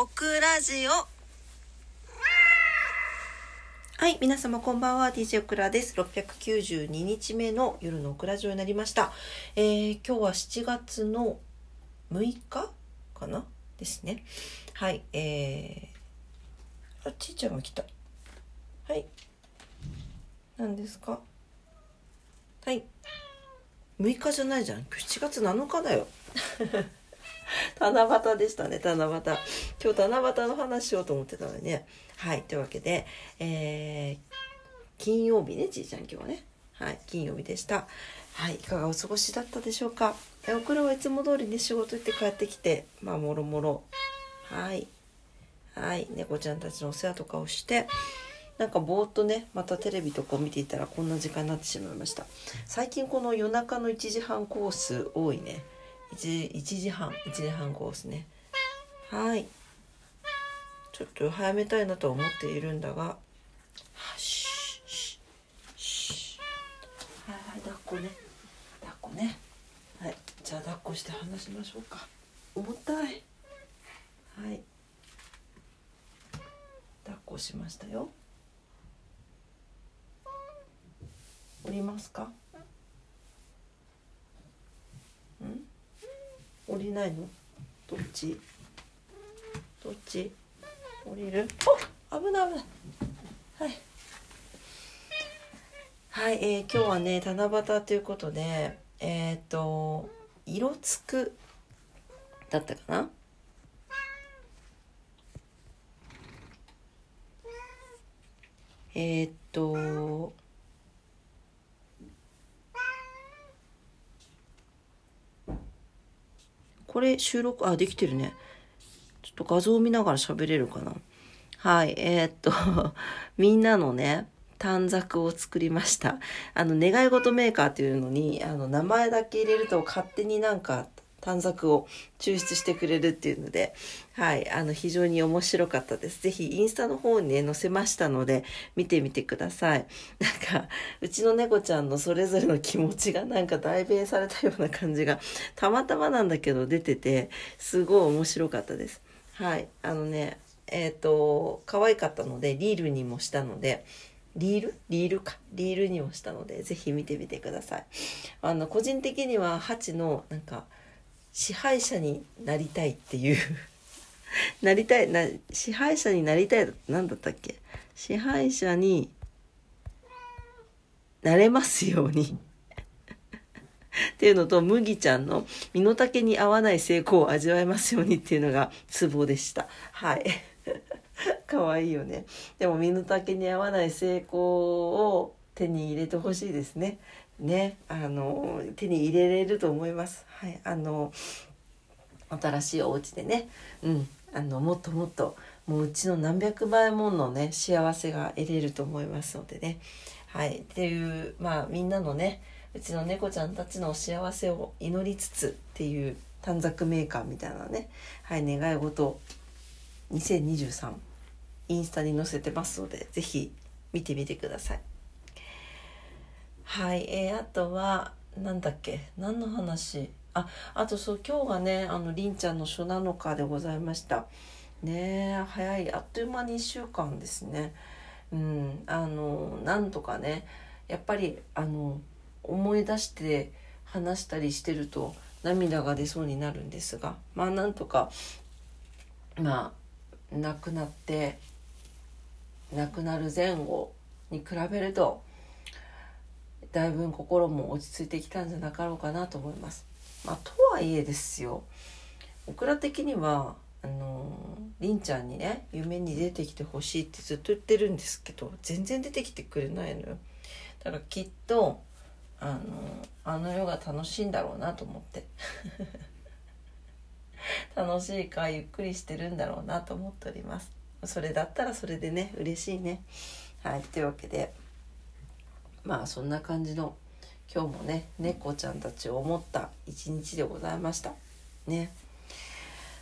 オクラジオはい、皆様こんばんは。DJ オクラです。692日目の夜のオクラジオになりました。えー、今日は7月の6日かな？ですね。はい、えー、あ、ちいちゃんが来た。はい。何ですか？はい。6日じゃないじゃん。7月7日だよ。七夕でしたね、七夕。今日七夕の話しようと思ってたのにね。はい、というわけで、えー、金曜日ね、ちいちゃん今日はね。はい、金曜日でした。はい、いかがお過ごしだったでしょうか。え、お黒はいつも通りね、仕事行って帰ってきて、まあ、もろもろ。はい。はい、猫ちゃんたちのお世話とかをして、なんかぼーっとねまたテレビとかを見ていたらこんな時間になってしまいました最近この夜中の1時半コース多いね 1, 1時半1時半コースね。はい。ちょっと早めたいなと思っているんだが。はししし。はいはい抱っこね。抱っこね。はい。じゃあ抱っこして話しましょうか。重たい。はい。抱っこしましたよ。降りますか？降りないの？どっち？どっち？降りる？お危ない危ない。はい。はい、えー、今日はね七夕ということでえっ、ー、と色つくだったかな？えっ、ー、とこれ収録、あ、できてるね。ちょっと画像を見ながら喋れるかな。はい、えー、っと、みんなのね、短冊を作りました。あの、願い事メーカーっていうのに、あの、名前だけ入れると勝手になんか短冊を抽出してくれるっていうので、はい、あの、非常に面白かったです。ぜひ、インスタの方にね、載せましたので、見てみてください。なんか、うちの猫ちゃんのそれぞれの気持ちがなんか代弁されたような感じが、たまたまなんだけど出てて、すごい面白かったです。はい、あのね、えっ、ー、と、可愛かったので、リールにもしたので、リール？リールか。リールにもしたので、ぜひ見てみてください。あの、個人的には、ハチの、なんか、支配者になりたいっていう。なりたいな支配者になりたい何だったっけ？支配者になれますように。っていうのと麦ちゃんの身の丈に合わない成功を味わえますようにっていうのがツボでした。はい。可愛いよね。でも身の丈に合わない成功を手に入れてほしいですね。ね。あの手に入れれると思います。はい、あの新しいお家でね、うん、あのもっともっともううちの何百倍ものね幸せが得れると思いますのでね。はい、っていうまあみんなのねうちの猫ちゃんたちの幸せを祈りつつっていう短冊メーカーみたいなね、はい、願い事2023インスタに載せてますので是非見てみてください。はい、えー、あとは何だっけ？何の話？ああとそう今日がねあのりんちゃんの初7日でございました。ね早いあっという間に1週間ですね。うんあのなんとかねやっぱりあの思い出して話したりしてると涙が出そうになるんですが。まあなんとかまあ亡くなって亡くなる前後に比べるとだいぶ心も落ち着いてきたんじゃなかろうかなと思います。まあ、とはいえですよ。オクラ的にはあのりんちゃんにね夢に出てきてほしいってずっと言ってるんですけど全然出てきてくれないのよ。だからきっとあのあの世が楽しいんだろうなと思って。楽しいかゆっくりしてるんだろうなと思っております。それだったらそれでね嬉しいね。はいというわけでまあそんな感じの今日もね猫ちゃんたちを思った一日でございました。ね。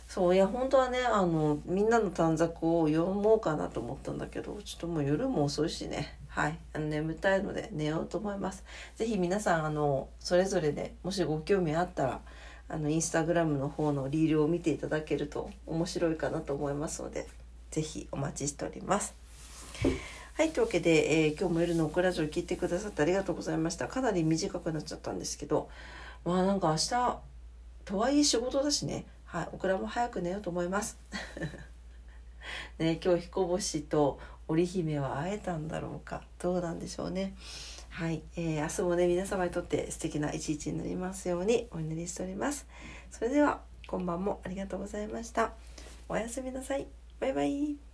そういや本当はねあのみんなの短冊を読もうかなと思ったんだけどちょっともう夜も遅いしね。はい。あの眠たいので寝ようと思います。是非皆さんあのそれぞれでもしご興味あったらあのインスタグラムの方のリールを見ていただけると面白いかなと思いますので是非お待ちしております。はいというわけで、えー、今日も夜のオクラジオ聞いてくださってありがとうございました。かなり短くなっちゃったんですけどまあなんか明日とはいえ仕事だしね。はいオクラも早く寝ようと思います。ね今日彦星と織姫は会えたんだろうか。どうなんでしょうね。はい、えー、明日もね皆様にとって素敵な一日になりますようにお祈りしております。それでは今晩もありがとうございました。おやすみなさい。バイバイ。